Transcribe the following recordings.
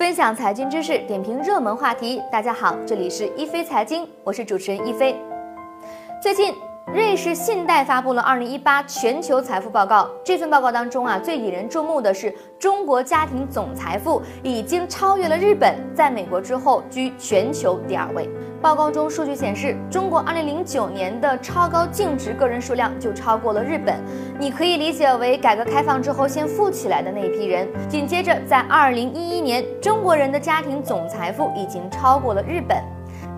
分享财经知识，点评热门话题。大家好，这里是一飞财经，我是主持人一飞。最近。瑞士信贷发布了二零一八全球财富报告。这份报告当中啊，最引人注目的是中国家庭总财富已经超越了日本，在美国之后居全球第二位。报告中数据显示，中国二零零九年的超高净值个人数量就超过了日本。你可以理解为改革开放之后先富起来的那一批人。紧接着，在二零一一年，中国人的家庭总财富已经超过了日本。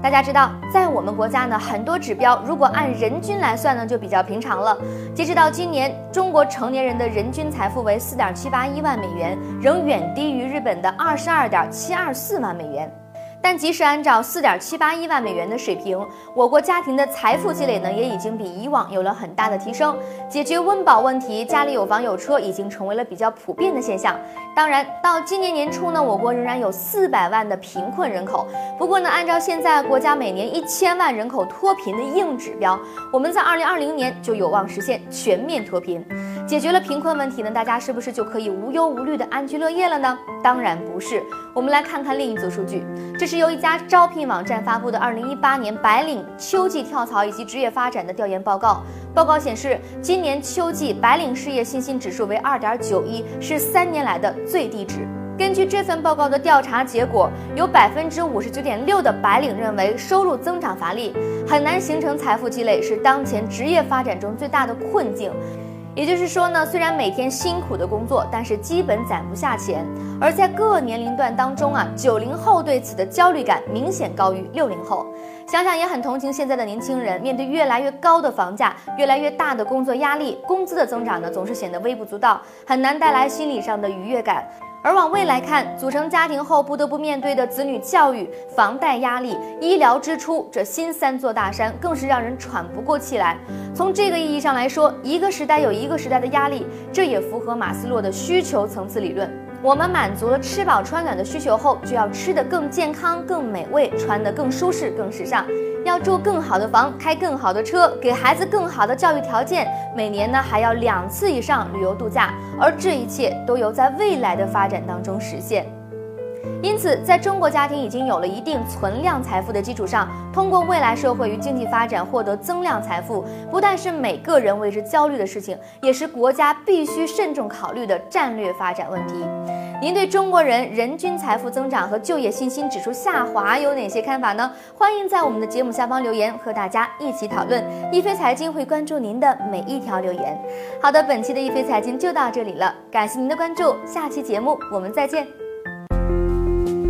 大家知道，在我们国家呢，很多指标如果按人均来算呢，就比较平常了。截止到今年，中国成年人的人均财富为四点七八一万美元，仍远低于日本的二十二点七二四万美元。但即使按照四点七八亿万美元的水平，我国家庭的财富积累呢，也已经比以往有了很大的提升，解决温饱问题，家里有房有车已经成为了比较普遍的现象。当然，到今年年初呢，我国仍然有四百万的贫困人口。不过呢，按照现在国家每年一千万人口脱贫的硬指标，我们在二零二零年就有望实现全面脱贫。解决了贫困问题呢，大家是不是就可以无忧无虑的安居乐业了呢？当然不是。我们来看看另一组数据，这是由一家招聘网站发布的二零一八年白领秋季跳槽以及职业发展的调研报告。报告显示，今年秋季白领事业信心指数为二点九一，是三年来的最低值。根据这份报告的调查结果，有百分之五十九点六的白领认为收入增长乏力，很难形成财富积累，是当前职业发展中最大的困境。也就是说呢，虽然每天辛苦的工作，但是基本攒不下钱。而在各年龄段当中啊，九零后对此的焦虑感明显高于六零后。想想也很同情现在的年轻人，面对越来越高的房价、越来越大的工作压力，工资的增长呢，总是显得微不足道，很难带来心理上的愉悦感。而往未来看，组成家庭后不得不面对的子女教育、房贷压力、医疗支出，这新三座大山更是让人喘不过气来。从这个意义上来说，一个时代有一个时代的压力，这也符合马斯洛的需求层次理论。我们满足了吃饱穿暖的需求后，就要吃得更健康、更美味，穿得更舒适、更时尚。要住更好的房，开更好的车，给孩子更好的教育条件，每年呢还要两次以上旅游度假，而这一切都由在未来的发展当中实现。因此，在中国家庭已经有了一定存量财富的基础上，通过未来社会与经济发展获得增量财富，不但是每个人为之焦虑的事情，也是国家必须慎重考虑的战略发展问题。您对中国人人均财富增长和就业信心指数下滑有哪些看法呢？欢迎在我们的节目下方留言，和大家一起讨论。一飞财经会关注您的每一条留言。好的，本期的一飞财经就到这里了，感谢您的关注，下期节目我们再见。